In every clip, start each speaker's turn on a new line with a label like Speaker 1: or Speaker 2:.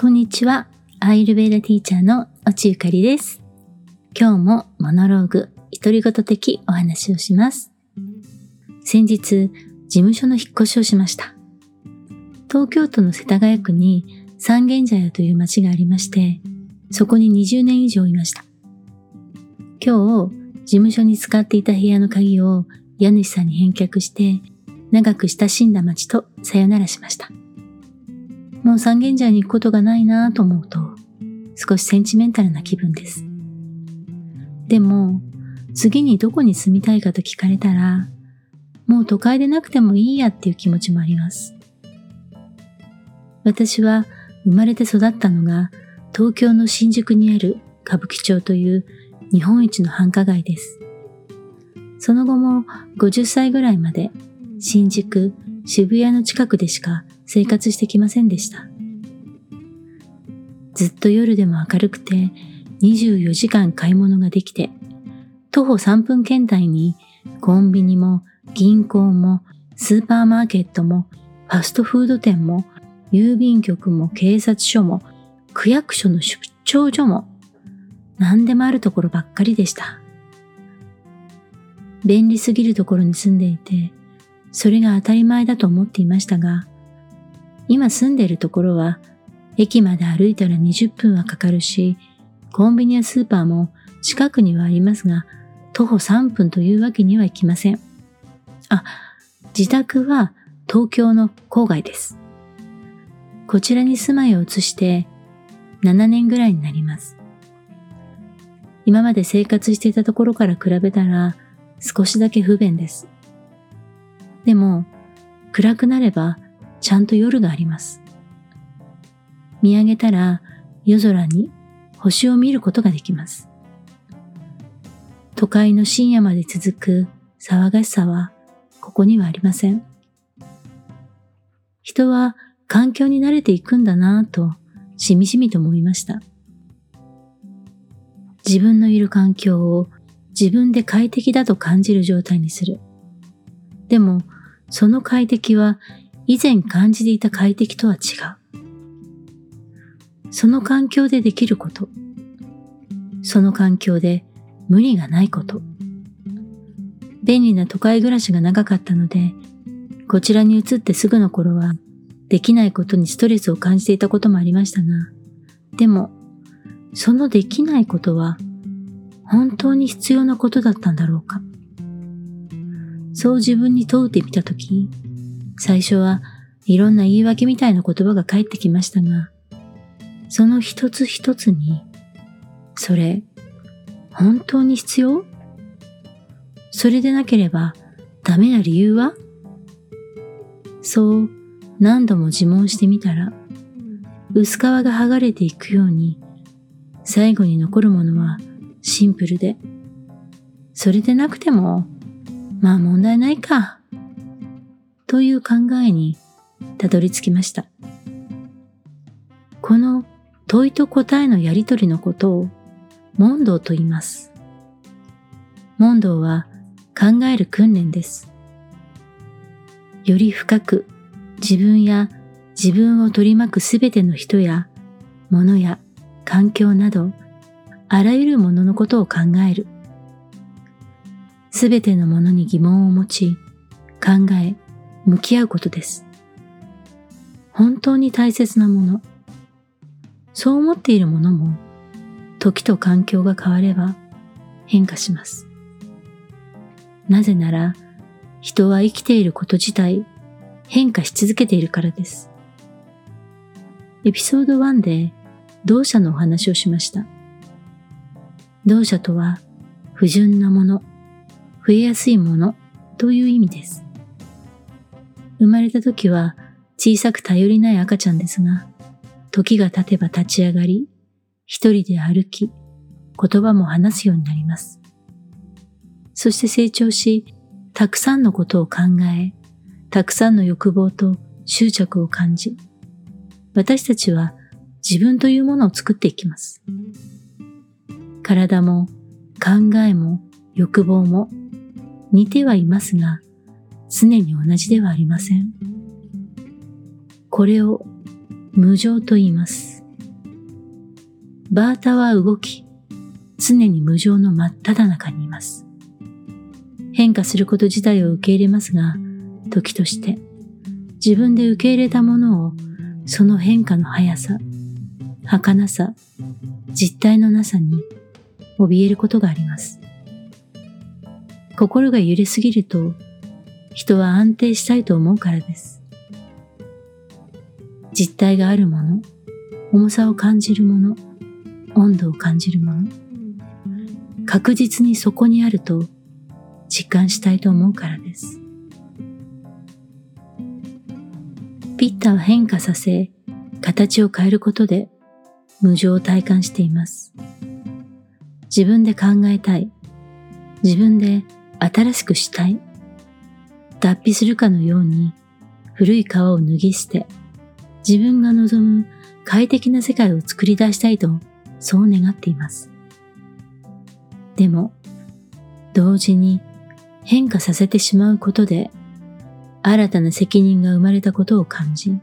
Speaker 1: こんにちは。アイルベーダティーチャーの落ちゆかりです。今日もモノローグ、独り言的お話をします。先日、事務所の引っ越しをしました。東京都の世田谷区に三軒茶屋という町がありまして、そこに20年以上いました。今日、事務所に使っていた部屋の鍵を家主さんに返却して、長く親しんだ町とさよならしました。もう三軒茶屋に行くことがないなぁと思うと、少しセンチメンタルな気分です。でも、次にどこに住みたいかと聞かれたら、もう都会でなくてもいいやっていう気持ちもあります。私は生まれて育ったのが東京の新宿にある歌舞伎町という日本一の繁華街です。その後も50歳ぐらいまで新宿、渋谷の近くでしか生活してきませんでした。ずっと夜でも明るくて24時間買い物ができて、徒歩3分圏内にコンビニも銀行もスーパーマーケットもファストフード店も郵便局も警察署も区役所の出張所も何でもあるところばっかりでした。便利すぎるところに住んでいて、それが当たり前だと思っていましたが、今住んでいるところは、駅まで歩いたら20分はかかるし、コンビニやスーパーも近くにはありますが、徒歩3分というわけにはいきません。あ、自宅は東京の郊外です。こちらに住まいを移して7年ぐらいになります。今まで生活していたところから比べたら少しだけ不便です。でも暗くなればちゃんと夜があります。見上げたら夜空に星を見ることができます。都会の深夜まで続く騒がしさはここにはありません。人は環境に慣れていくんだなぁとしみじみと思いました。自分のいる環境を自分で快適だと感じる状態にする。でも、その快適は以前感じていた快適とは違う。その環境でできること。その環境で無理がないこと。便利な都会暮らしが長かったので、こちらに移ってすぐの頃は、できないことにストレスを感じていたこともありましたが、でも、そのできないことは、本当に必要なことだったんだろうか。そう自分に問うてみたとき、最初はいろんな言い訳みたいな言葉が返ってきましたが、その一つ一つに、それ、本当に必要？それでなければダメな理由は？そう何度も自問してみたら、薄皮が剥がれていくように、最後に残るものはシンプルで、それでなくても、まあ問題ないか。という考えにたどり着きました。この問いと答えのやりとりのことを問答と言います。問答は考える訓練です。より深く自分や自分を取り巻くすべての人や物や環境などあらゆるもののことを考える。すべてのものに疑問を持ち考え向き合うことです。本当に大切なもの、そう思っているものも、時と環境が変われば変化します。なぜなら、人は生きていること自体変化し続けているからです。エピソード1で同社のお話をしました。同社とは不純なもの、増えやすいものという意味です。生まれた時は小さく頼りない赤ちゃんですが、時が経てば立ち上がり、一人で歩き、言葉も話すようになります。そして成長し、たくさんのことを考え、たくさんの欲望と執着を感じ、私たちは自分というものを作っていきます。体も考えも欲望も似てはいますが、常に同じではありません。これを無常と言います。バータは動き、常に無常の真っ只中にいます。変化すること自体を受け入れますが、時として自分で受け入れたものをその変化の速さ、儚さ、実体のなさに怯えることがあります。心が揺れすぎると人は安定したいと思うからです。実体があるもの、重さを感じるもの、温度を感じるもの、確実にそこにあると実感したいと思うからです。ピッタは変化させ、形を変えることで無常を体感しています。自分で考えたい。自分で新しくしたい。脱皮するかのように古い皮を脱ぎ捨て、自分が望む快適な世界を作り出したいとそう願っています。でも、同時に変化させてしまうことで新たな責任が生まれたことを感じ、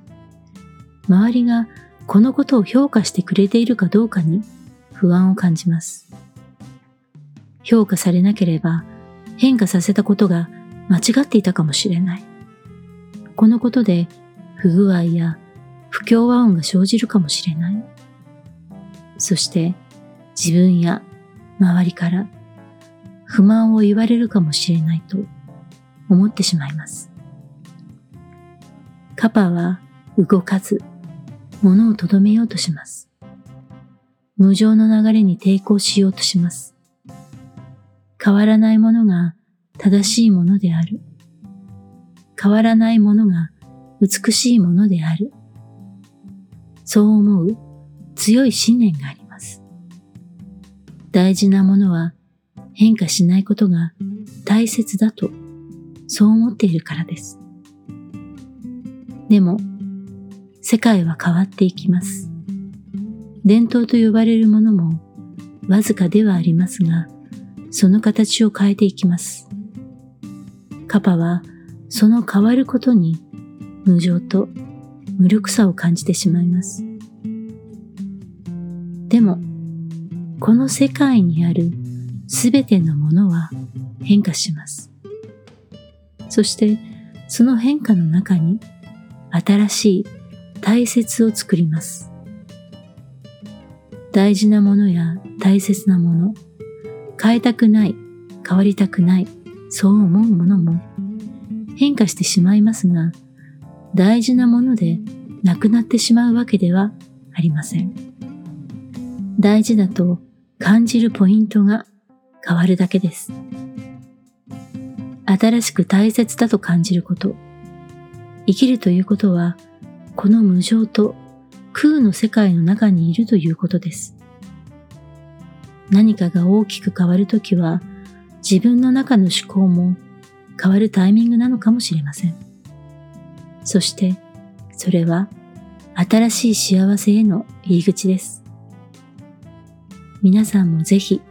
Speaker 1: 周りがこのことを評価してくれているかどうかに不安を感じます。評価されなければ変化させたことが間違っていたかもしれない。このことで不具合や不協和音が生じるかもしれない。そして自分や周りから不満を言われるかもしれないと思ってしまいます。カパは動かず物をとどめようとします。無常の流れに抵抗しようとします。変わらないものが正しいものである。変わらないものが美しいものである。そう思う強い信念があります。大事なものは変化しないことが大切だとそう思っているからです。でも、世界は変わっていきます。伝統と呼ばれるものもわずかではありますが、その形を変えていきます。カパはその変わることに無情と無力さを感じてしまいます。でも、この世界にあるすべてのものは変化します。そしてその変化の中に新しい大切を作ります。大事なものや大切なもの、変えたくない、変わりたくない、そう思うものも変化してしまいますが、大事なものでなくなってしまうわけではありません。大事だと感じるポイントが変わるだけです。新しく大切だと感じること、生きるということは、この無常と空の世界の中にいるということです。何かが大きく変わるときは、自分の中の思考も変わるタイミングなのかもしれません。そして、それは新しい幸せへの入り口です。皆さんもぜひ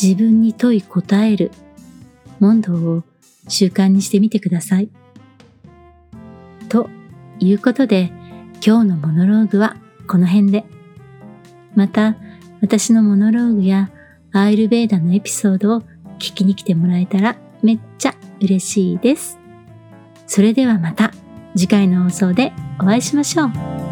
Speaker 1: 自分に問い答える問答を習慣にしてみてください。ということで、今日のモノローグはこの辺で。また、私のモノローグやアーユルベーダのエピソードを聞きに来てもらえたらめっちゃ嬉しいです。それではまた次回の放送でお会いしましょう。